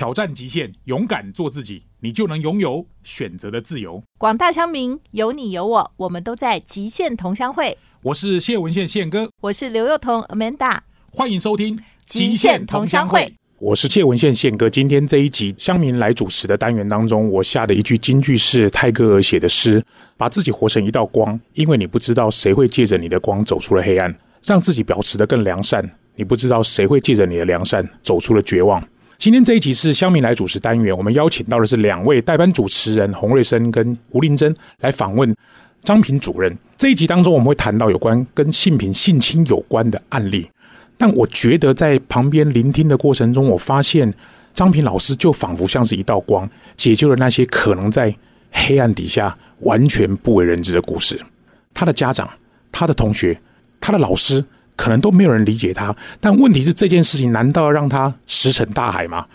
挑战极限，勇敢做自己，你就能拥有选择的自由。广大乡民，有你有我，我们都在极限同乡会。我是谢文宪宪哥，我是刘幼彤 Amanda，欢迎收听《极限同乡会》。我是谢文宪宪哥。今天这一集乡民来主持的单元当中，我下的一句金句是泰戈尔写的诗：“把自己活成一道光，因为你不知道谁会借着你的光走出了黑暗，让自己保持得更良善。你不知道谁会借着你的良善走出了绝望。”今天这一集是乡民来主持单元，我们邀请到的是两位代班主持人洪瑞生跟吴林珍来访问张平主任。这一集当中，我们会谈到有关跟性平性侵有关的案例。但我觉得在旁边聆听的过程中，我发现张平老师就仿佛像是一道光，解救了那些可能在黑暗底下完全不为人知的故事。他的家长、他的同学、他的老师。可能都没有人理解他，但问题是这件事情难道要让他石沉大海吗？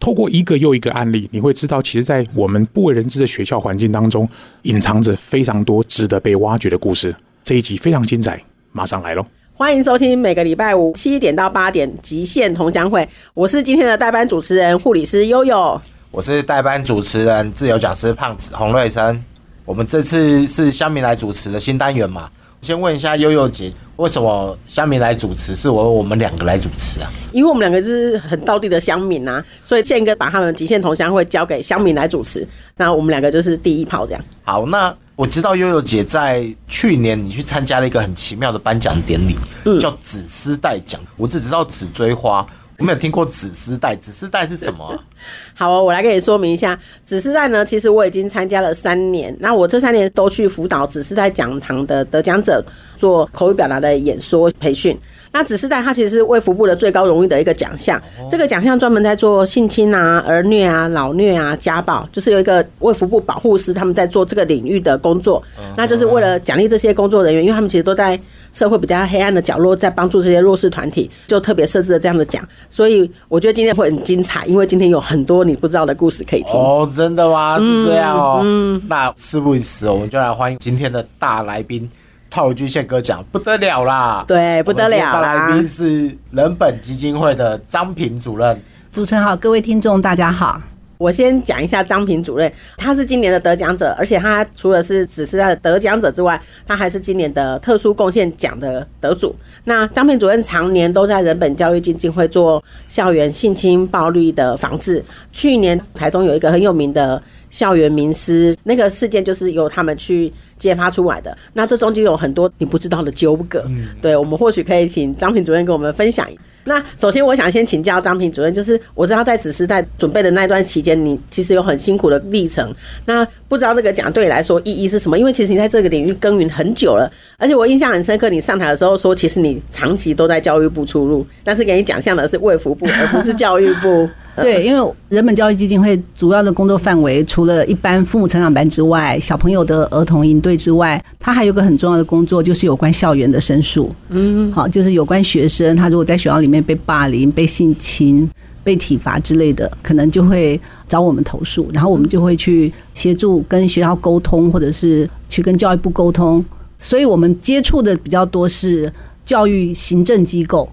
透过一个又一个案例，你会知道，其实，在我们不为人知的学校环境当中，隐藏着非常多值得被挖掘的故事。这一集非常精彩，马上来喽！欢迎收听每个礼拜五七点到八点《极限同乡会》，我是今天的代班主持人护理师悠悠，我是代班主持人自由讲师胖子洪瑞生。我们这次是乡民来主持的新单元嘛？先问一下悠悠姐，为什么乡民来主持是我我们两个来主持啊？因为我们两个就是很道地的乡民呐，所以宪哥把他们极限同乡会交给乡民来主持，那我们两个就是第一炮这样。好，那我知道悠悠姐在去年你去参加了一个很奇妙的颁奖典礼，叫紫丝带奖，我只知道紫锥花。有没有听过紫丝带，紫丝带是什么？好哦，我来给你说明一下。紫丝带呢，其实我已经参加了三年，那我这三年都去辅导紫丝带讲堂的得奖者做口语表达的演说培训。那紫丝带它其实是卫福部的最高荣誉的一个奖项，这个奖项专门在做性侵啊、儿虐啊、老虐啊、家暴，就是有一个卫福部保护师他们在做这个领域的工作，那就是为了奖励这些工作人员，因为他们其实都在社会比较黑暗的角落，在帮助这些弱势团体，就特别设置了这样的奖。所以我觉得今天会很精彩，因为今天有很多你不知道的故事可以听。哦，真的吗？是这样哦。嗯，那事不宜迟，我们就来欢迎今天的大来宾。套一句宪哥讲，不得了啦！对，不得了啦！来宾是人本基金会的张平主任。主持人好，各位听众大家好。我先讲一下张平主任，他是今年的得奖者，而且他除了是只是他的得奖者之外，他还是今年的特殊贡献奖的得主。那张平主任常年都在人本教育基金会做校园性侵暴力的防治。去年台中有一个很有名的校园名师，那个事件就是由他们去。揭发出来的，那这中间有很多你不知道的纠葛，对我们或许可以请张平主任跟我们分享。那首先我想先请教张平主任，就是我知道在紫时代准备的那段期间，你其实有很辛苦的历程。那不知道这个奖对你来说意义是什么？因为其实你在这个领域耕耘很久了，而且我印象很深刻，你上台的时候说，其实你长期都在教育部出入，但是给你奖项的是卫福部，而不是教育部。对，因为人本教育基金会主要的工作范围，除了一般父母成长班之外，小朋友的儿童营队之外，他还有个很重要的工作，就是有关校园的申诉。嗯，好，就是有关学生，他如果在学校里面被霸凌、被性侵、被体罚之类的，可能就会找我们投诉，然后我们就会去协助跟学校沟通，或者是去跟教育部沟通。所以我们接触的比较多是教育行政机构。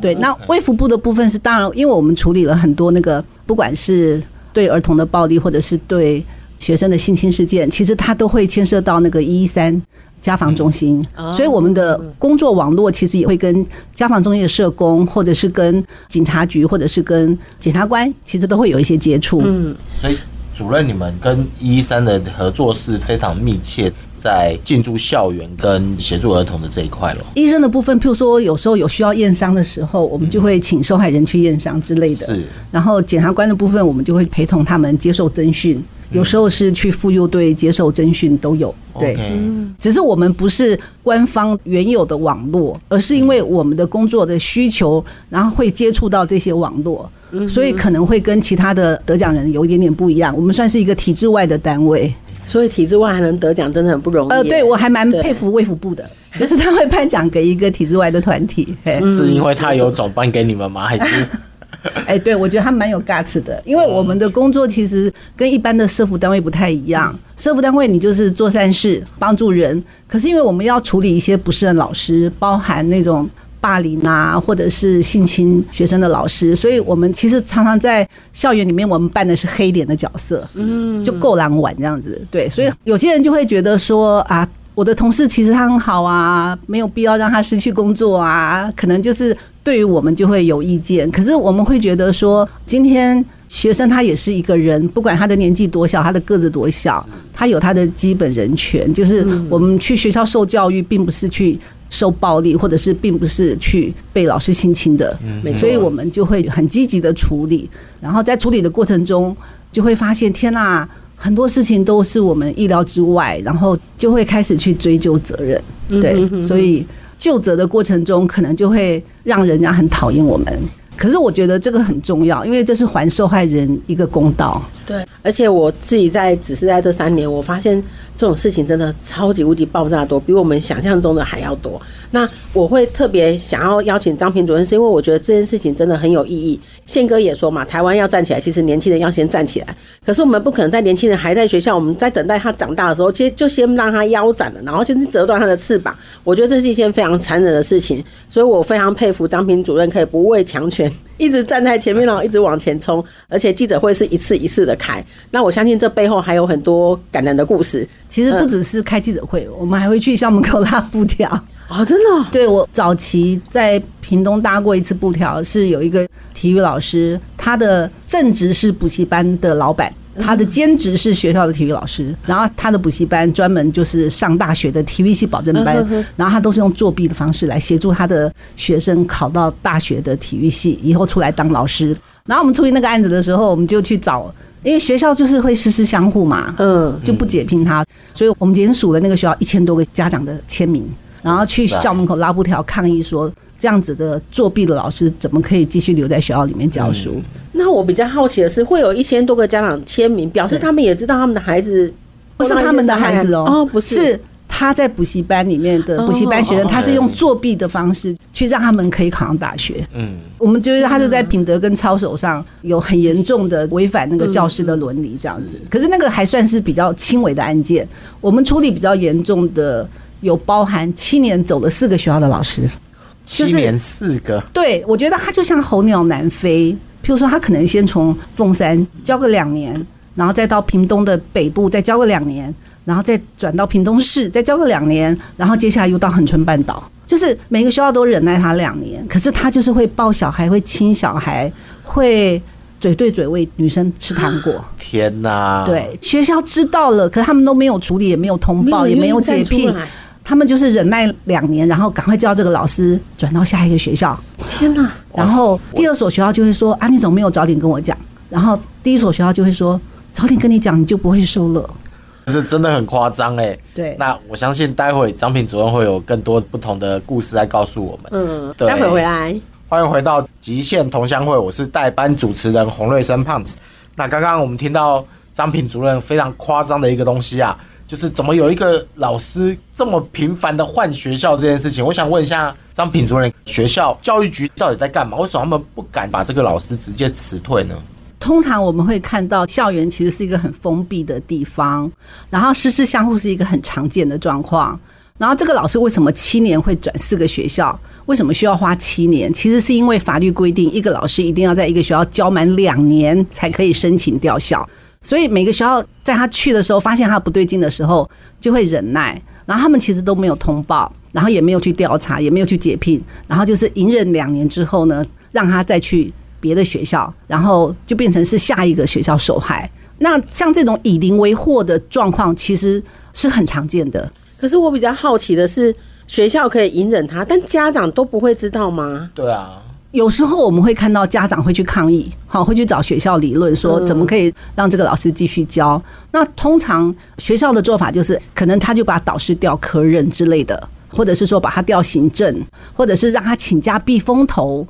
对，那微服部的部分是当然，因为我们处理了很多那个，不管是对儿童的暴力，或者是对学生的性侵事件，其实它都会牵涉到那个一一三家访中心，所以我们的工作网络其实也会跟家访中心的社工，或者是跟警察局，或者是跟检察官，其实都会有一些接触。嗯，所以主任，你们跟一一三的合作是非常密切。在进驻校园跟协助儿童的这一块了。医生的部分，譬如说有时候有需要验伤的时候，我们就会请受害人去验伤之类的。是。然后检察官的部分，我们就会陪同他们接受侦讯，有时候是去妇幼队接受征询都有。对。只是我们不是官方原有的网络，而是因为我们的工作的需求，然后会接触到这些网络，所以可能会跟其他的得奖人有一点点不一样。我们算是一个体制外的单位。所以体制外还能得奖，真的很不容易。呃，对我还蛮佩服卫福部的，就是他会颁奖给一个体制外的团体。是因为他有总颁给你们吗？还是？哎，对，我觉得他蛮有 guts 的，因为我们的工作其实跟一般的社服单位不太一样。社服单位你就是做善事，帮助人，可是因为我们要处理一些不是人老师，包含那种。霸凌啊，或者是性侵学生的老师，所以我们其实常常在校园里面，我们扮的是黑脸的角色，嗯，就够狼玩这样子。对，所以有些人就会觉得说啊，我的同事其实他很好啊，没有必要让他失去工作啊，可能就是对于我们就会有意见。可是我们会觉得说，今天学生他也是一个人，不管他的年纪多小，他的个子多小，他有他的基本人权。就是我们去学校受教育，并不是去。受暴力，或者是并不是去被老师性侵的，所以我们就会很积极的处理。然后在处理的过程中，就会发现天呐，很多事情都是我们意料之外，然后就会开始去追究责任。对，所以就责的过程中，可能就会让人家很讨厌我们。可是我觉得这个很重要，因为这是还受害人一个公道。对，而且我自己在只是在这三年，我发现这种事情真的超级无敌爆炸多，比我们想象中的还要多。那我会特别想要邀请张平主任，是因为我觉得这件事情真的很有意义。宪哥也说嘛，台湾要站起来，其实年轻人要先站起来。可是我们不可能在年轻人还在学校，我们在等待他长大的时候，其实就先让他腰斩了，然后先折断他的翅膀。我觉得这是一件非常残忍的事情，所以我非常佩服张平主任可以不畏强权，一直站在前面，然后一直往前冲。而且记者会是一次一次的开，那我相信这背后还有很多感人的故事。其实不只是开记者会，我们还会去校门口拉布条。哦，真的？对我早期在屏东搭过一次布条，是有一个体育老师，他的正职是补习班的老板，他的兼职是学校的体育老师，然后他的补习班专门就是上大学的体育系保证班，然后他都是用作弊的方式来协助他的学生考到大学的体育系，以后出来当老师。然后我们处理那个案子的时候，我们就去找，因为学校就是会实施相互嘛，嗯，就不解聘他，所以我们联署了那个学校一千多个家长的签名。然后去校门口拉布条抗议，说这样子的作弊的老师怎么可以继续留在学校里面教书？那我比较好奇的是，会有一千多个家长签名，表示他们也知道他们的孩子不是他们的孩子哦，哦，不是，是他在补习班里面的补习班学生，他是用作弊的方式去让他们可以考上大学。嗯，我们觉得他是在品德跟操守上有很严重的违反那个教师的伦理，这样子。可是那个还算是比较轻微的案件，我们处理比较严重的。有包含七年走了四个学校的老师，七年四个，对我觉得他就像候鸟南飞。譬如说，他可能先从凤山教个两年，然后再到屏东的北部再教个两年，然后再转到屏东市再教个两年，然后接下来又到恒春半岛，就是每个学校都忍耐他两年。可是他就是会抱小孩，会亲小孩，会嘴对嘴喂女生吃糖果。天哪！对，学校知道了，可他们都没有处理，也没有通报，也没有解聘。他们就是忍耐两年，然后赶快叫这个老师转到下一个学校。天哪！然后第二所学校就会说：“啊，你怎么没有早点跟我讲？”然后第一所学校就会说：“早点跟你讲，你就不会收了。”这真的很夸张哎。对。那我相信待会张平主任会有更多不同的故事来告诉我们。嗯。待会回来，欢迎回到极限同乡会，我是代班主持人洪瑞生胖子。那刚刚我们听到张平主任非常夸张的一个东西啊。就是怎么有一个老师这么频繁的换学校这件事情，我想问一下张品主任，学校教育局到底在干嘛？为什么他们不敢把这个老师直接辞退呢？通常我们会看到校园其实是一个很封闭的地方，然后师师相互是一个很常见的状况。然后这个老师为什么七年会转四个学校？为什么需要花七年？其实是因为法律规定，一个老师一定要在一个学校教满两年才可以申请调校。所以每个学校在他去的时候，发现他不对劲的时候，就会忍耐。然后他们其实都没有通报，然后也没有去调查，也没有去解聘，然后就是隐忍两年之后呢，让他再去别的学校，然后就变成是下一个学校受害。那像这种以邻为祸的状况，其实是很常见的。可是我比较好奇的是，学校可以隐忍他，但家长都不会知道吗？对啊。有时候我们会看到家长会去抗议，好，会去找学校理论，说怎么可以让这个老师继续教？那通常学校的做法就是，可能他就把导师调科任之类的，或者是说把他调行政，或者是让他请假避风头，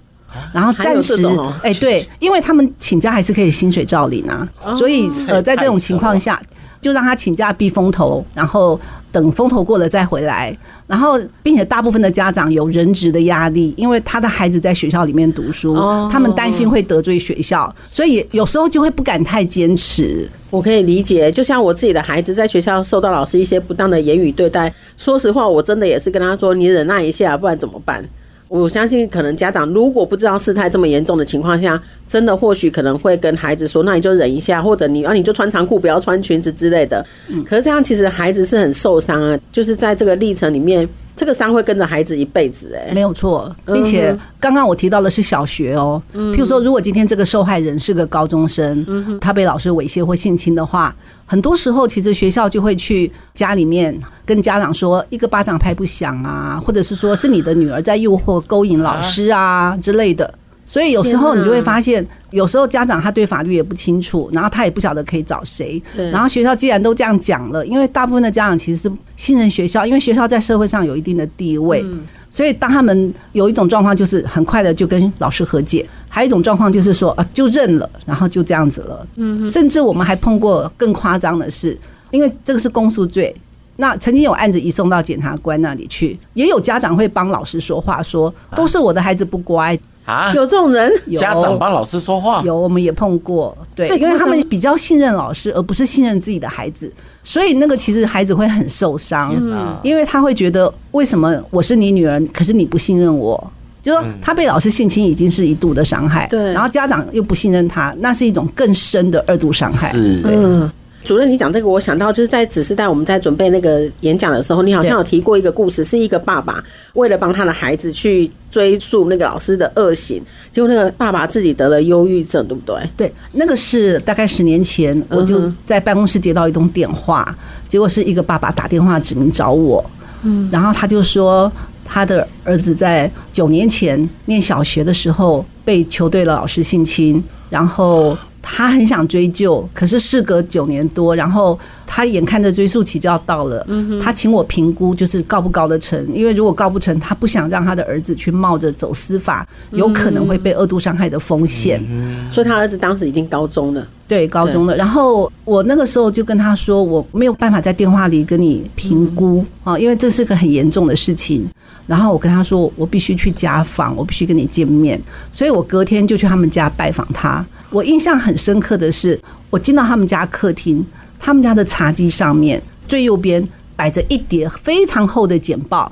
然后暂时，哎，对，因为他们请假还是可以薪水照领啊，所以呃，在这种情况下。就让他请假避风头，然后等风头过了再回来。然后，并且大部分的家长有人职的压力，因为他的孩子在学校里面读书，他们担心会得罪学校，所以有时候就会不敢太坚持。我可以理解，就像我自己的孩子在学校受到老师一些不当的言语对待，说实话，我真的也是跟他说：“你忍耐一下，不然怎么办？”我相信可能家长如果不知道事态这么严重的情况下，真的或许可能会跟孩子说，那你就忍一下，或者你啊你就穿长裤不要穿裙子之类的。可是这样其实孩子是很受伤啊，就是在这个历程里面，这个伤会跟着孩子一辈子、哎，没有错，并且刚刚我提到的是小学哦，譬如说，如果今天这个受害人是个高中生，他被老师猥亵或性侵的话，很多时候其实学校就会去家里面跟家长说，一个巴掌拍不响啊，或者是说是你的女儿在诱惑勾引老师啊之类的。所以有时候你就会发现，有时候家长他对法律也不清楚，然后他也不晓得可以找谁。对然后学校既然都这样讲了，因为大部分的家长其实是信任学校，因为学校在社会上有一定的地位，所以当他们有一种状况就是很快的就跟老师和解，还有一种状况就是说啊就认了，然后就这样子了。嗯，甚至我们还碰过更夸张的是，因为这个是公诉罪。那曾经有案子移送到检察官那里去，也有家长会帮老师说话，说都是我的孩子不乖，啊，有这种人，家长帮老师说话，有，我们也碰过，对，因为他们比较信任老师，而不是信任自己的孩子，所以那个其实孩子会很受伤，哪因为他会觉得为什么我是你女儿，可是你不信任我。就说他被老师性侵已经是一度的伤害，对。然后家长又不信任他，那是一种更深的二度伤害。是，嗯。主任，你讲这个，我想到就是在指示带我们在准备那个演讲的时候，你好像有提过一个故事，是一个爸爸为了帮他的孩子去追溯那个老师的恶行，结果那个爸爸自己得了忧郁症，对不对？对，那个是大概十年前，我就在办公室接到一通电话，结果是一个爸爸打电话指名找我，嗯，然后他就说他的儿子在九年前念小学的时候被球队的老师性侵，然后。他很想追究，可是事隔九年多，然后他眼看着追诉期就要到了，他请我评估，就是告不告得成？因为如果告不成，他不想让他的儿子去冒着走司法，有可能会被恶度伤害的风险。所以他儿子当时已经高中了，对高中了。然后我那个时候就跟他说，我没有办法在电话里跟你评估啊，因为这是个很严重的事情。然后我跟他说，我必须去家访，我必须跟你见面。所以我隔天就去他们家拜访他。我印象很深刻的是，我进到他们家客厅，他们家的茶几上面最右边摆着一叠非常厚的简报。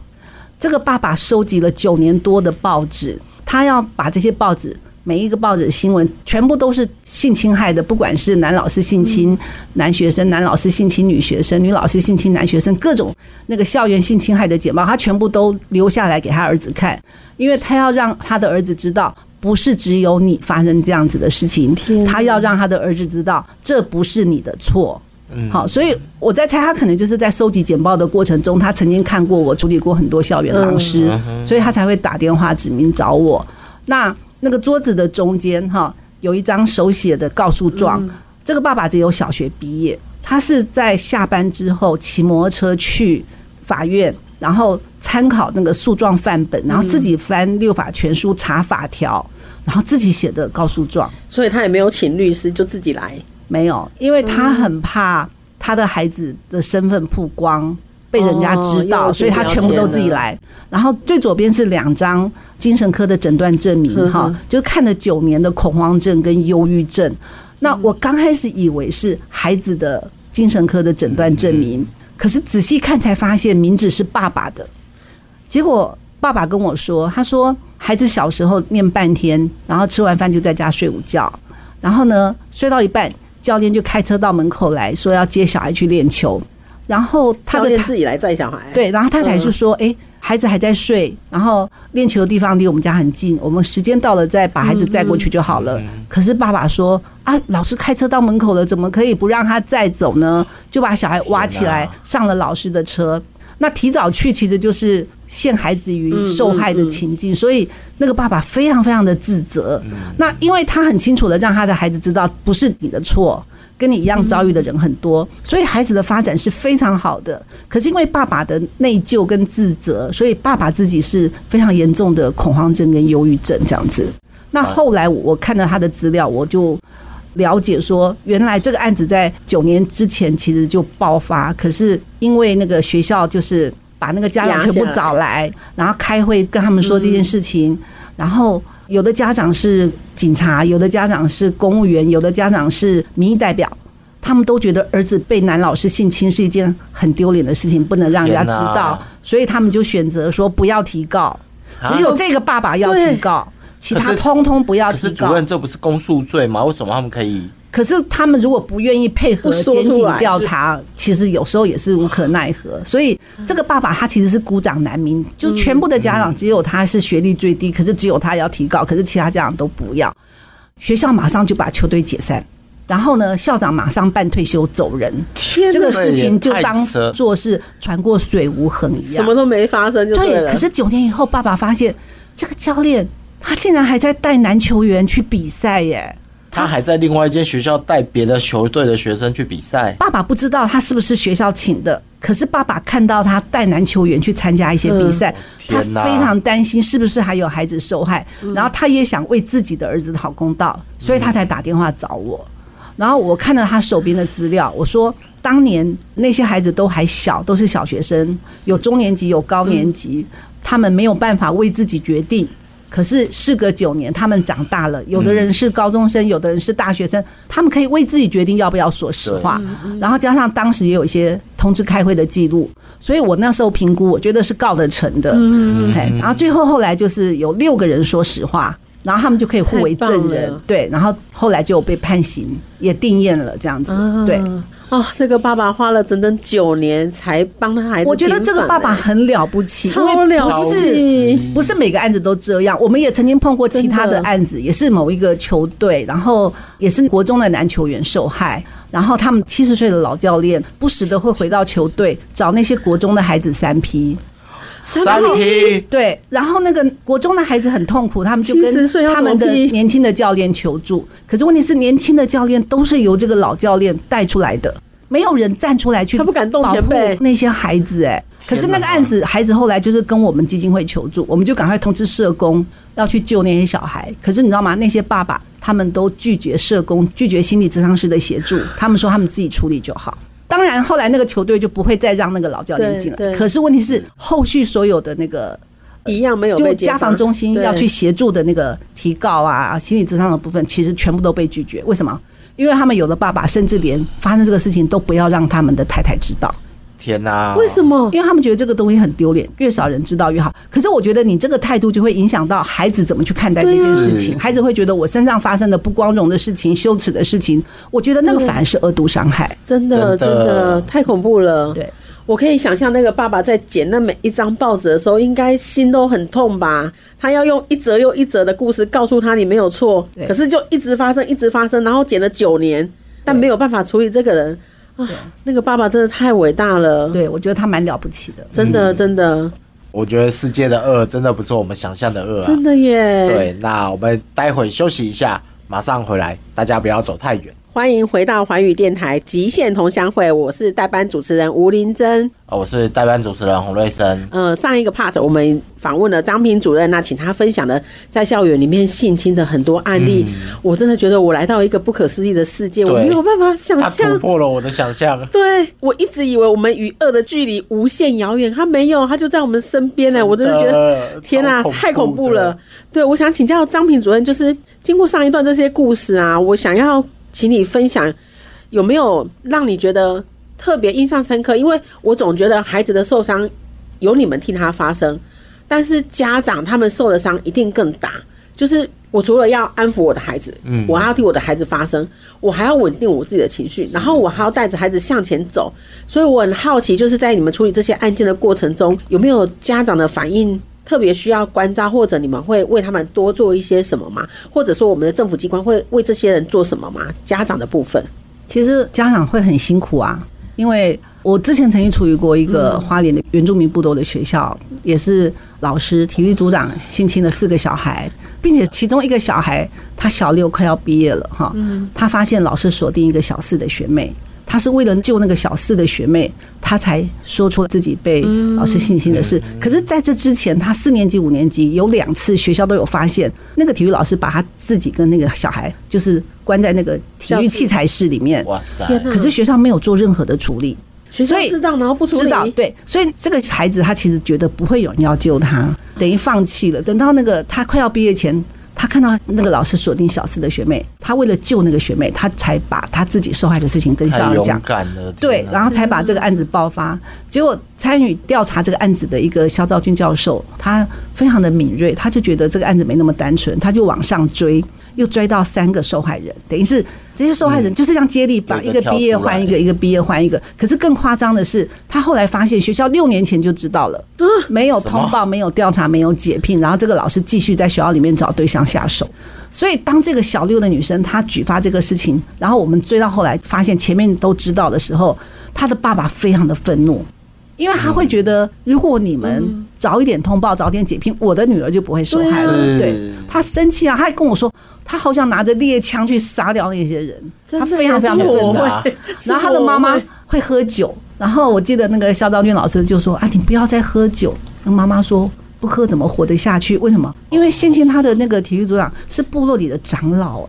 这个爸爸收集了九年多的报纸，他要把这些报纸每一个报纸的新闻全部都是性侵害的，不管是男老师性侵男学生、男老师性侵女学生、女老师性侵男学生，各种那个校园性侵害的简报，他全部都留下来给他儿子看，因为他要让他的儿子知道。不是只有你发生这样子的事情，他要让他的儿子知道，这不是你的错。好，所以我在猜，他可能就是在收集简报的过程中，他曾经看过我处理过很多校园老师，所以他才会打电话指名找我。那那个桌子的中间哈，有一张手写的告诉状。这个爸爸只有小学毕业，他是在下班之后骑摩托车去法院，然后参考那个诉状范本，然后自己翻六法全书查法条，然后自己写的告诉状。所以他也没有请律师，就自己来。没有，因为他很怕他的孩子的身份曝光。被人家知哦道，又所以他全部都自己来。然后最左边是两张精神科的诊断证明，哈，就看了九年的恐慌症跟忧郁症。那我刚开始以为是孩子的精神科的诊断证明，可是仔细看才发现名字是爸爸的。结果爸爸跟我说，他说孩子小时候念半天，然后吃完饭就在家睡午觉，然后呢睡到一半，教练就开车到门口来说要接小孩去练球，然后他的自己来载小孩，对，然后太太就说：“哎、孩子还在睡，然后练球的地方离我们家很近，我们时间到了再把孩子载过去就好了。可是爸爸说：“啊，老师开车到门口了，怎么可以不让他载走呢？”就把小孩挖起来上了老师的车。那提早去其实就是陷孩子于受害的情境，所以那个爸爸非常非常的自责。那因为他很清楚的让他的孩子知道不是你的错，跟你一样遭遇的人很多，所以孩子的发展是非常好的。可是因为爸爸的内疚跟自责，所以爸爸自己是非常严重的恐慌症跟忧郁症这样子。那后来我看到他的资料，我就了解说，原来这个案子在九年之前其实就爆发，可是因为那个学校就是把那个家长全部找来，然后开会跟他们说这件事情，然后有的家长是警察，有的家长是公务员，有的家长是民意代表。他们都觉得儿子被男老师性侵是一件很丢脸的事情，不能让人家知道，所以他们就选择说不要提告。只有这个爸爸要提告，其他通通不要提告。可是主任，这不是公诉罪吗？为什么他们可以？可是他们如果不愿意配合不说检警出来调查，其实有时候也是无可奈何。所以这个爸爸他其实是孤掌难鸣，就全部的家长只有他是学历最低，可是只有他要提告，可是其他家长都不要。学校马上就把球队解散，然后呢，校长马上办退休走人。天这个事情就当做是船过水无痕一样，什么都没发生就对，了。可是九年以后，爸爸发现这个教练他竟然还在带男球员去比赛耶。他还在另外一间学校带别的球队的学生去比赛，爸爸不知道他是不是学校请的，可是爸爸看到他带男球员去参加一些比赛，他非常担心是不是还有孩子受害，然后他也想为自己的儿子讨公道，所以他才打电话找我。然后我看到他手边的资料，我说当年那些孩子都还小，都是小学生，有中年级，有高年级，他们没有办法为自己决定。可是事隔九年，他们长大了，有的人是高中生，有的人是大学生，他们可以为自己决定要不要说实话。然后加上当时也有一些通知开会的记录，所以我那时候评估，我觉得是告得成的。嗯，然后最后后来就是有六个人说实话，然后他们就可以互为证人，对，然后后来就被判刑，也定验了这样子，对。哦，这个爸爸花了整整九年才帮他孩子我觉得这个爸爸很了不起，因超了不起不是每个案子都这样。我们也曾经碰过其他的案子，也是某一个球队，然后也是国中的男球员受害，然后他们七十岁的老教练不时的会回到球队找那些国中的孩子三 P。三 P 对，然后那个国中的孩子很痛苦，他们就70岁要跟他们的年轻的教练求助。可是问题是，年轻的教练都是由这个老教练带出来的，没有人站出来去他不敢动保护前辈那些孩子。哎，可是那个案子，孩子后来就是跟我们基金会求助，我们就赶快通知社工要去救那些小孩。可是你知道吗？那些爸爸他们都拒绝社工，拒绝心理咨商师的协助，他们说他们自己处理就好。当然，后来那个球队就不会再让那个老教练进对对来。可是问题是，后续所有的那个一样没有就家访中心要去协助的那个提告啊、心理咨商的部分，其实全部都被拒绝。为什么？因为他们有的爸爸甚至连发生这个事情都不要让他们的太太知道，天哪！为什么？因为他们觉得这个东西很丢脸，越少人知道越好。可是我觉得你这个态度就会影响到孩子怎么去看待这件事情，啊孩子会觉得我身上发生的不光荣的事情、羞耻的事情，我觉得那个反而是恶毒伤害。真的真真的的太恐怖了。对，我可以想象那个爸爸在剪那每一张报纸的时候，应该心都很痛吧？他要用一则又一则的故事告诉他你没有错，可是就一直发生，一直发生，然后剪了九年，但没有办法处理这个人啊。那个爸爸真的太伟大了，对，我觉得他蛮了不起的。真的真的我觉得世界的恶真的不是我们想象的恶啊。真的耶！对，那我们待会休息一下，马上回来，大家不要走太远。欢迎回到环宇电台极限同乡会，我是代班主持人吴林珍。哦，我是代班主持人洪瑞生。呃，上一个 part 我们访问了张平主任，那请他分享了在校园里面性侵的很多案例。我真的觉得我来到一个不可思议的世界，我对没有办法想他突象。破了我的想象。对我一直以为我们与恶的距离无限遥远，他没有，他就在我们身边呢。我真的觉得天哪、超恐怖的太恐怖了。对，我想请教张平主任，就是经过上一段这些故事啊，我想要请你分享有没有让你觉得特别印象深刻？因为我总觉得孩子的受伤有你们替他发生，但是家长他们受的伤一定更大。就是我除了要安抚我的孩子，嗯我还要替我的孩子发声，我还要稳定我自己的情绪，然后我还要带着孩子向前走。所以我很好奇，就是在你们处理这些案件的过程中，有没有家长的反应特别需要关照，或者你们会为他们多做一些什么吗？或者说我们的政府机关会为这些人做什么吗？家长的部分，其实家长会很辛苦啊，因为我之前曾经处于过一个花莲的原住民部落的学校，也是老师、体育组长性侵了四个小孩，并且其中一个小孩他小六快要毕业了哈，他发现老师锁定一个小四的学妹。他是为了救那个小四的学妹，他才说出自己被老师性侵的事。可是，在这之前，他四年级、五年级有两次学校都有发现，那个体育老师把他自己跟那个小孩就是关在那个体育器材室里面。哇塞！可是学校没有做任何的处理，学校所以知道然后不处理，知道对，所以这个孩子他其实觉得不会有人要救他，等于放弃了。等到那个他快要毕业前，他看到那个老师锁定小四的学妹，他为了救那个学妹，他才把他自己受害的事情跟校长讲。对然后才把这个案子爆发。结果参与调查这个案子的一个肖兆军教授，他非常的敏锐，他就觉得这个案子没那么单纯，他就往上追，又追到三个受害人，等于是这些受害人就是像接力把一个毕业换一个，一个毕业换一个。可是更夸张的是，他后来发现学校六年前就知道了，没有通报，没有调查，没有解聘，然后这个老师继续在学校里面找对象下手。所以，当这个小六的女生她举发这个事情，然后我们追到后来发现前面都知道的时候，她的爸爸非常的愤怒，因为他会觉得，如果你们早一点通报，早点解聘，我的女儿就不会受害了。对他生气啊，他还跟我说，他好想拿着猎枪去杀掉那些人，他非常非常的是我愤怒。然后他的妈妈会会喝酒，然后我记得那个肖昭君老师就说：“啊，你不要再喝酒。”那妈妈说：“不喝怎么活得下去？为什么？因为先前他的那个体育组长是部落里的长老、欸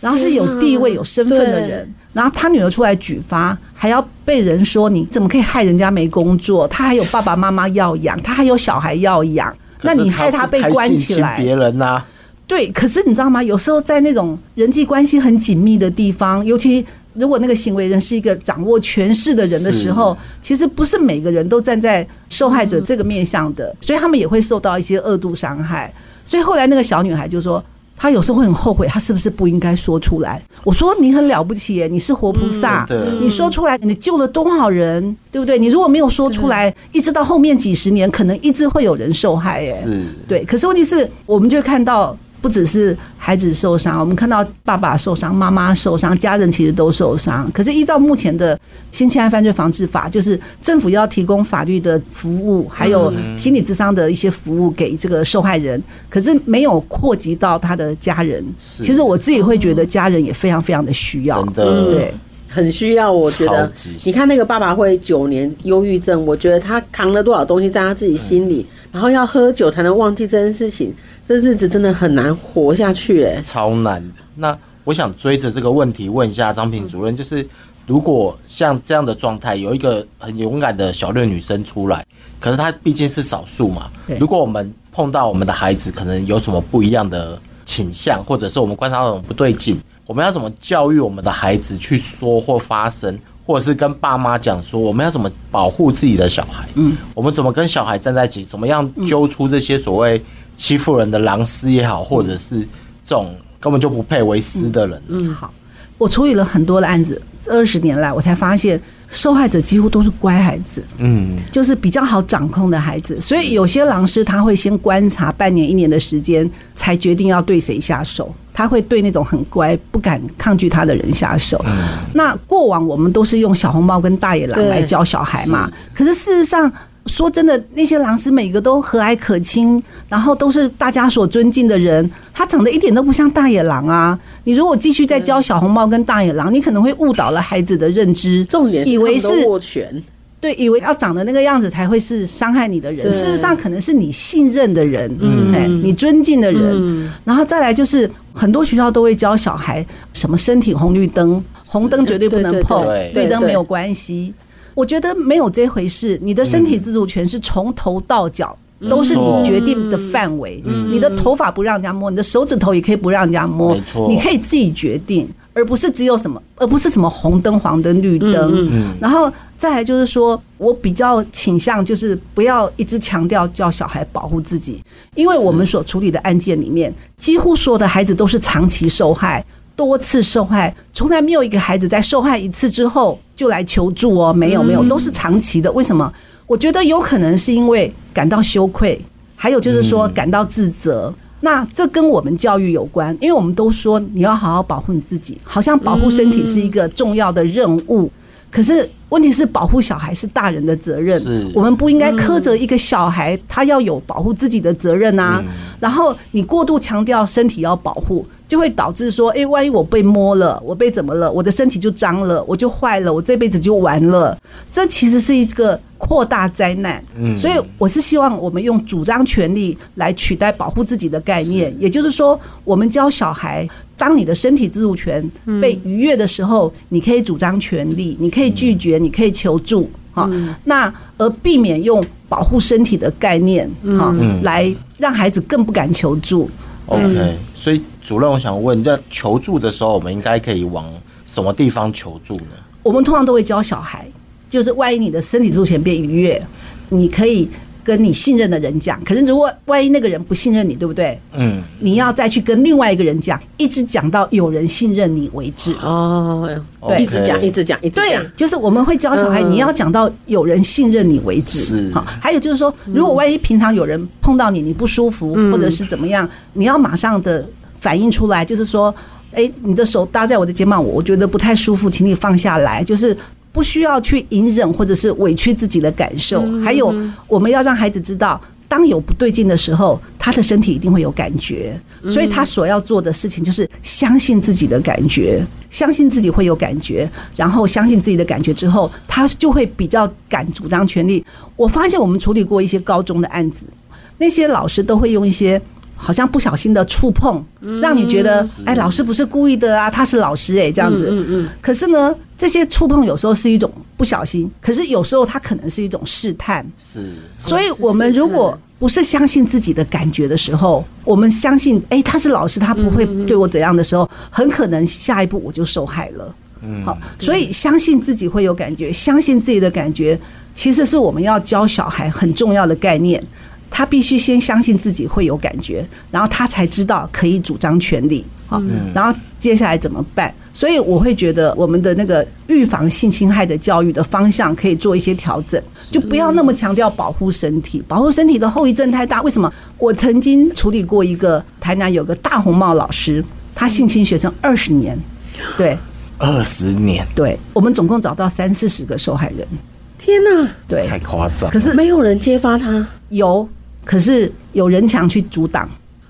然后是有地位、有身份的人，然后他女儿出来举发，还要被人说你怎么可以害人家没工作？他还有爸爸妈妈要养，他还有小孩要养，那你害他被关起来，别人呐、对，可是你知道吗？有时候在那种人际关系很紧密的地方，尤其如果那个行为人是一个掌握权势的人的时候，其实不是每个人都站在受害者这个面向的，所以他们也会受到一些恶度伤害。所以后来那个小女孩就说。她有时候会很后悔，她是不是不应该说出来？我说你很了不起耶，你是活菩萨，嗯你说出来，你救了多少人，对不对？你如果没有说出来，一直到后面几十年，可能一直会有人受害耶。是对，可是问题是，我们就会看到，不只是孩子受伤，我们看到爸爸受伤、妈妈受伤，家人其实都受伤。可是依照目前的《新侵害犯罪防治法》，就是政府要提供法律的服务，还有心理智商的一些服务给这个受害人，可是没有扩及到他的家人。其实我自己会觉得，家人也非常非常的需要。真的对。很需要，我觉得。你看那个爸爸会九年忧郁症，我觉得他扛了多少东西在他自己心里，然后要喝酒才能忘记这件事情，这日子真的很难活下去。哎，超难的。那我想追着这个问题问一下张平主任，就是如果像这样的状态，有一个很勇敢的小六女生出来，可是她毕竟是少数嘛。如果我们碰到我们的孩子，可能有什么不一样的倾向，或者是我们观察到什么不对劲，我们要怎么教育我们的孩子去说或发声？或者是跟爸妈讲说，我们要怎么保护自己的小孩？嗯，我们怎么跟小孩站在一起？怎么样揪出这些所谓欺负人的狼师也好，或者是这种根本就不配为师的人？嗯，好，我处理了很多的案子，这二十年来，我才发现受害者几乎都是乖孩子。嗯，就是比较好掌控的孩子，所以有些狼师他会先观察半年、一年的时间，才决定要对谁下手。他会对那种很乖、不敢抗拒他的人下手。那过往我们都是用小红帽跟大野狼来教小孩嘛，可是事实上。说真的，那些狼师每个都和蔼可亲，然后都是大家所尊敬的人。他长得一点都不像大野狼啊！你如果继续再教小红帽跟大野狼，你可能会误导了孩子的认知，重点以为是握拳，对，以为要长得那个样子才会是伤害你的人，事实上可能是你信任的人，嗯，哎，你尊敬的人，然后再来就是很多学校都会教小孩什么身体红绿灯，红灯绝对不能碰绿灯没有关系。我觉得没有这回事，你的身体自主权是从头到脚。都是你决定的范围，你的头发不让人家摸，你的手指头也可以不让人家摸你可以自己决定，而不是只有什么，而不是什么红灯、黄灯、绿灯。嗯然后再来就是说，我比较倾向就是不要一直强调叫小孩保护自己，因为我们所处理的案件里面，几乎所有的孩子都是长期受害。多次受害，从来没有一个孩子在受害一次之后就来求助哦，没有没有，都是长期的。为什么？我觉得有可能是因为感到羞愧，还有就是说感到自责。那这跟我们教育有关，因为我们都说你要好好保护你自己，好像保护身体是一个重要的任务。可是问题是，保护小孩是大人的责任，我们不应该苛责一个小孩，他要有保护自己的责任啊。然后你过度强调身体要保护，就会导致说，诶，万一我被摸了，我被怎么了，我的身体就脏了，我就坏了，我这辈子就完了。这其实是一个扩大灾难。所以我是希望我们用主张权利来取代保护自己的概念，也就是说，我们教小孩。当你的身体自主权被逾越的时候，你可以主张权利，你可以拒绝，你可以求助，哈。那而避免用保护身体的概念，哈，来让孩子更不敢求助。OK，所以主任，我想问，在求助的时候，我们应该可以往什么地方求助呢？我们通常都会教小孩，就是万一你的身体自主权变逾越，你可以跟你信任的人讲。可是如果万一那个人不信任你，对不对？嗯，你要再去跟另外一个人讲，一直讲到有人信任你为止。哦，对一直讲，一直讲，一直讲对讲，，就是我们会教小孩，嗯你要讲到有人信任你为止。是好，还有就是说，如果万一平常有人碰到你，你不舒服，或者是怎么样，你要马上的反应出来，就是说，哎，你的手搭在我的肩膀，我我觉得不太舒服，请你放下来，就是。不需要去隐忍或者是委屈自己的感受，还有我们要让孩子知道，当有不对劲的时候，他的身体一定会有感觉，所以他所要做的事情就是相信自己的感觉，相信自己会有感觉，然后相信自己的感觉之后，他就会比较敢主张权利。我发现我们处理过一些高中的案子，那些老师都会用一些。好像不小心的触碰，让你觉得，哎，老师不是故意的啊，他是老师哎、这样子。嗯嗯可是呢，这些触碰有时候是一种不小心，可是有时候它可能是一种试探。是所以，我们如果不是相信自己的感觉的时候，我们相信，哎，他是老师，他不会对我怎样的时候，很可能下一步我就受害了。嗯好，所以相信自己会有感觉，相信自己的感觉，其实是我们要教小孩很重要的概念。他必须先相信自己会有感觉，然后他才知道可以主张权利。好，然后接下来怎么办？所以我会觉得我们的那个预防性侵害的教育的方向可以做一些调整，就不要那么强调保护身体，保护身体的后遗症太大。为什么？我曾经处理过一个台南有个大红帽老师，他性侵学生二十年，对二十年，对，我们总共找到三四十个受害人，天哪，对，太夸张。可是没有人揭发他。有，可是有人墙去阻挡。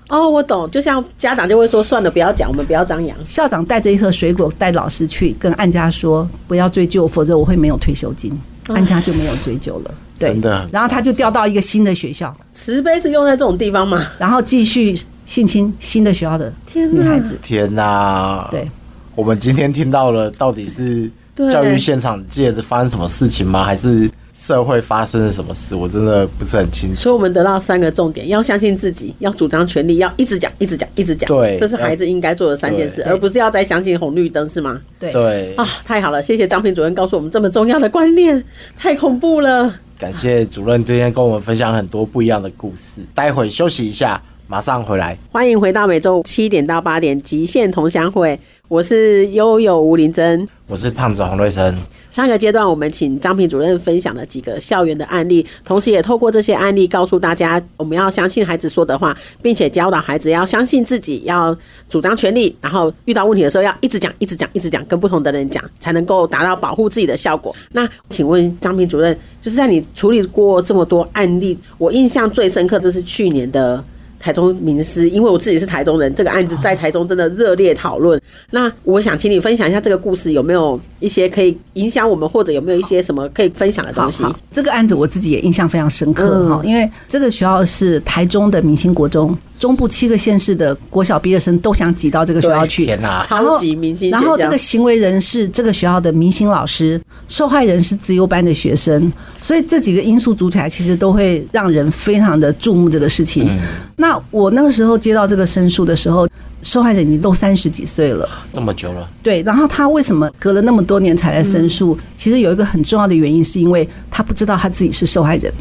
哦，我懂，就像家长就会说，算了，不要讲，我们不要张扬。校长带着一盒水果带老师去跟安家说不要追究，否则我会没有退休金。安家就没有追究了，对真的然后他就调到一个新的学校，慈悲是用在这种地方吗？然后继续性侵新的学校的天女孩子。天哪、对，我们今天听到了，到底是教育现场界的发生什么事情吗？还是社会发生了什么事？我真的不是很清楚。所以我们得到三个重点：要相信自己，要主张权利，要一直讲，一直讲，一直讲。对这是孩子应该做的三件事，而不是要再相信红绿灯，是吗？对，对，啊，太好了！谢谢张平主任告诉我们这么重要的观念，太恐怖了。感谢主任今天跟我们分享很多不一样的故事。待会休息一下，马上回来。欢迎回到每周七点到八点极限同乡会，我是悠悠吴林珍。我是胖子洪瑞生。上个阶段，我们请张平主任分享了几个校园的案例，同时也透过这些案例告诉大家，我们要相信孩子说的话，并且教导孩子要相信自己，要主张权利，然后遇到问题的时候要一直讲、一直讲、一直讲，跟不同的人讲，才能够达到保护自己的效果。那请问张平主任，就是在你处理过这么多案例，我印象最深刻就是去年的。台中名师，因为我自己是台中人，这个案子在台中真的热烈讨论。那我想请你分享一下这个故事，有没有一些可以影响我们，或者有没有一些什么可以分享的东西？这个案子我自己也印象非常深刻嗯哈，因为这个学校是台中的明星国中，中部七个县市的国小毕业生都想挤到这个学校去。天哪、超级明星，然后这个行为人是这个学校的明星老师，受害人是自由班的学生，所以这几个因素组起来，其实都会让人非常的注目这个事情。那我那个时候接到这个申诉的时候，受害人已经都三十几岁了。这么久了，对，然后他为什么隔了那么多年才来申诉？其实有一个很重要的原因，是因为他不知道他自己是受害人。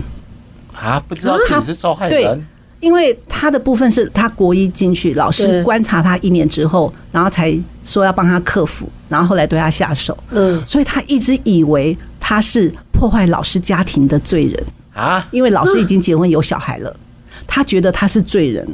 啊，不知道自己是受害对人，因为他的部分是他国一进去，老师观察他一年之后，然后才说要帮他克服，然后后来对他下手，嗯，所以他一直以为他是破坏老师家庭的罪人，啊，因为老师已经结婚有小孩了，他觉得他是罪人，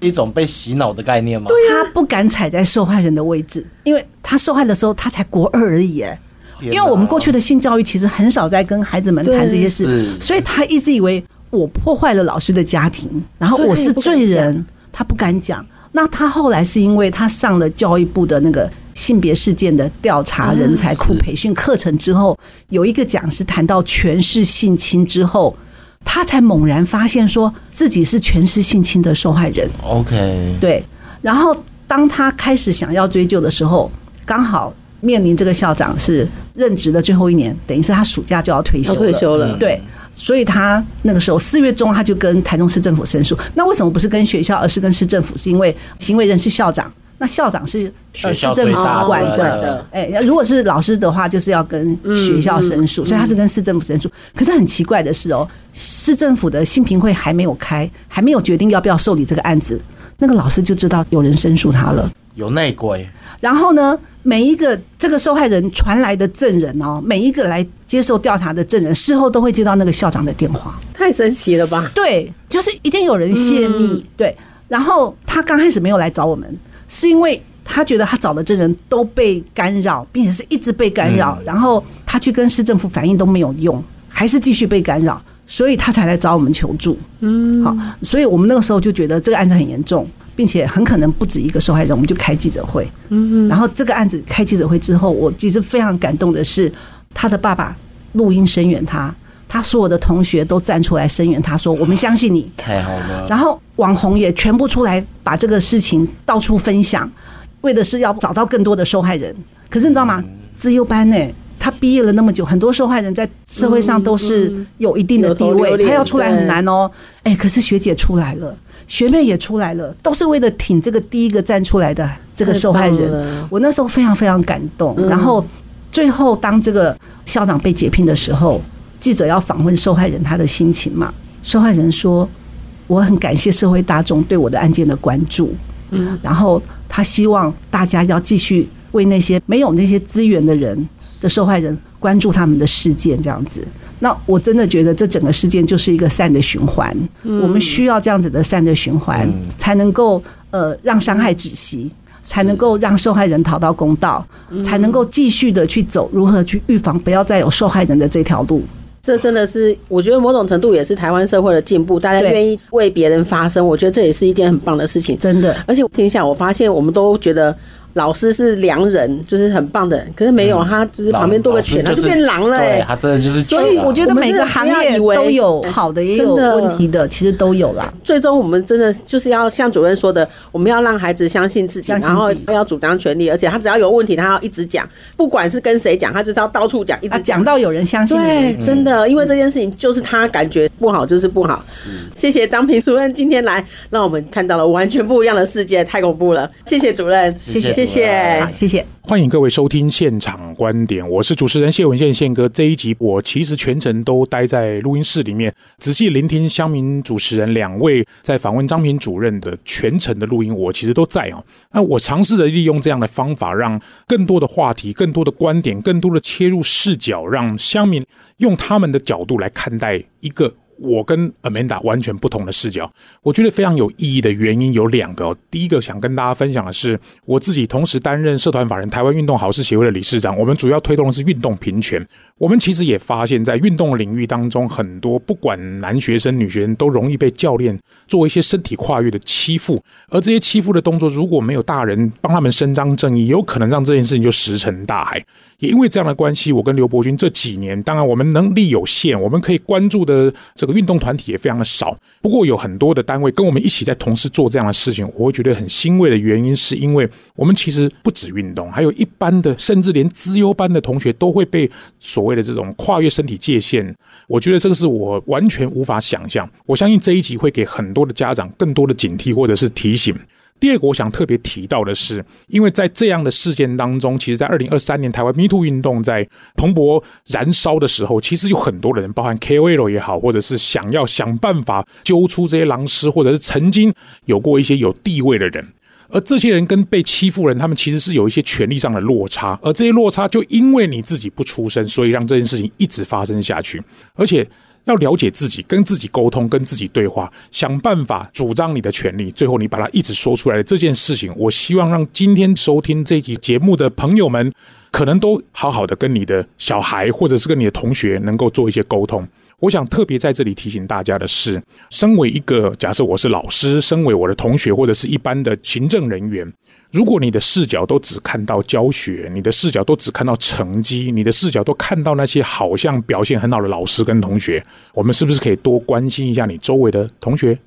一种被洗脑的概念吗？对他不敢踩在受害人的位置，因为他受害的时候他才国二而已，哎。因为我们过去的性教育其实很少在跟孩子们谈这些事，所以他一直以为我破坏了老师的家庭，然后我是罪人，他不敢讲。那他后来是因为他上了教育部的那个性别事件的调查人才库培训课程之后，有一个讲师谈到权势性侵之后，他才猛然发现说自己是权势性侵的受害人。OK，对，然后当他开始想要追究的时候，刚好面临这个校长是任职的最后一年，等于是他暑假就要退休了。退休了，对，所以他那个时候四月中他就跟台中市政府申诉。那为什么不是跟学校，而是跟市政府？是因为行为人是校长，那校长是呃市学校政府管对。的，哎，如果是老师的话，就是要跟学校申诉，所以他是跟市政府申诉。可是很奇怪的是哦，市政府的新评会还没有开，还没有决定要不要受理这个案子，那个老师就知道有人申诉他了。有内鬼，然后呢，每一个这个受害人传来的证人哦，每一个来接受调查的证人，事后都会接到那个校长的电话。太神奇了吧？对，就是一定有人泄密。对，然后他刚开始没有来找我们，是因为他觉得他找的证人都被干扰，并且是一直被干扰，然后他去跟市政府反映都没有用，还是继续被干扰，所以他才来找我们求助。嗯，好，所以我们那个时候就觉得这个案子很严重。并且很可能不止一个受害人，我们就开记者会。嗯，然后这个案子开记者会之后，我其实非常感动的是，他的爸爸录音声援他，他所有的同学都站出来声援他，说我们相信你。太好了。然后网红也全部出来把这个事情到处分享，为的是要找到更多的受害人。可是你知道吗？自优班呢，他毕业了那么久，很多受害人在社会上都是有一定的地位，他要出来很难哦。哎，可是学姐出来了。学妹也出来了，都是为了挺这个第一个站出来的这个受害人。我那时候非常非常感动。然后最后当这个校长被解聘的时候，记者要访问受害人他的心情嘛？受害人说：“我很感谢社会大众对我的案件的关注。”嗯，然后他希望大家要继续为那些没有那些资源的人的受害人关注他们的事件，这样子。那我真的觉得这整个事件就是一个善的循环，我们需要这样子的善的循环，才能够呃让伤害止息，才能够让受害人讨到公道，才能够继续的去走如何去预防不要再有受害人的这条路。这真的是，我觉得某种程度也是台湾社会的进步，大家愿意为别人发声，我觉得这也是一件很棒的事情，真的。而且听一下，我发现我们都觉得。老师是良人，就是很棒的人，可是没有他，就是旁边多个钱，他就变狼了。对，他真的就是。所以我觉得每个行业都有好的，也有问题的，其实都有啦。最终我们真的就是要像主任说的，我们要让孩子相信自己，然后要主张权利，而且他只要有问题，他要一直讲，不管是跟谁讲，他就是要到处讲，一直讲到有人相信。对，真的，因为这件事情就是他感觉不好，就是不好。是，谢谢张平主任今天来，让我们看到了完全不一样的世界，太恐怖了。谢谢主任，谢谢，谢谢。谢谢，欢迎各位收听现场观点，我是主持人谢文宪宪哥。这一集我其实全程都待在录音室里面，仔细聆听乡民主持人两位在访问张平主任的全程的录音，我其实都在哦。那我尝试着利用这样的方法，让更多的话题、更多的观点、更多的切入视角，让乡民用他们的角度来看待一个。我跟 Amanda 完全不同的视角，我觉得非常有意义的原因有两个。第一个想跟大家分享的是，我自己同时担任社团法人台湾运动好事协会的理事长，我们主要推动的是运动平权。我们其实也发现，在运动领域当中，很多不管男学生、女学生，都容易被教练做一些身体跨越的欺负，而这些欺负的动作，如果没有大人帮他们伸张正义，有可能让这件事情就石沉大海。也因为这样的关系，我跟刘伯钧这几年，当然我们能力有限，我们可以关注的这个运动团体也非常的少。不过有很多的单位跟我们一起在同时做这样的事情，我会觉得很欣慰的原因，是因为我们其实不止运动，还有一般的，甚至连资优班的同学都会被所谓的这种跨越身体界限。我觉得这个是我完全无法想象。我相信这一集会给很多的家长更多的警惕或者是提醒。第二个我想特别提到的是，因为在这样的事件当中，其实，在二零二三年台湾 Me Too 运动在蓬勃燃烧的时候，其实有很多的人，包含 KOL 也好，或者是想要想办法揪出这些狼师，或者是曾经有过一些有地位的人，而这些人跟被欺负人，他们其实是有一些权利上的落差，而这些落差就因为你自己不出声，所以让这件事情一直发生下去，而且。要了解自己，跟自己沟通，跟自己对话，想办法主张你的权利。最后，你把它一直说出来的这件事情，我希望让今天收听这集节目的朋友们，可能都好好的跟你的小孩，或者是跟你的同学，能够做一些沟通。我想特别在这里提醒大家的是，身为一个假设我是老师，身为我的同学或者是一般的行政人员，如果你的视角都只看到教学，你的视角都只看到成绩，你的视角都看到那些好像表现很好的老师跟同学，我们是不是可以多关心一下你周围的同学，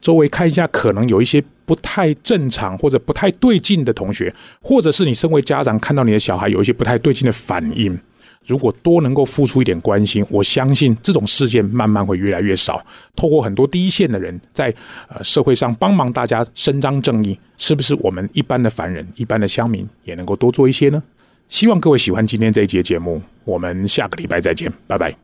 周围看一下可能有一些不太正常或者不太对劲的同学，或者是你身为家长看到你的小孩有一些不太对劲的反应？如果多能够付出一点关心，我相信这种事件慢慢会越来越少。透过很多第一线的人在呃社会上帮忙大家伸张正义，是不是我们一般的凡人、一般的乡民也能够多做一些呢？希望各位喜欢今天这一节节目，我们下个礼拜再见，拜拜。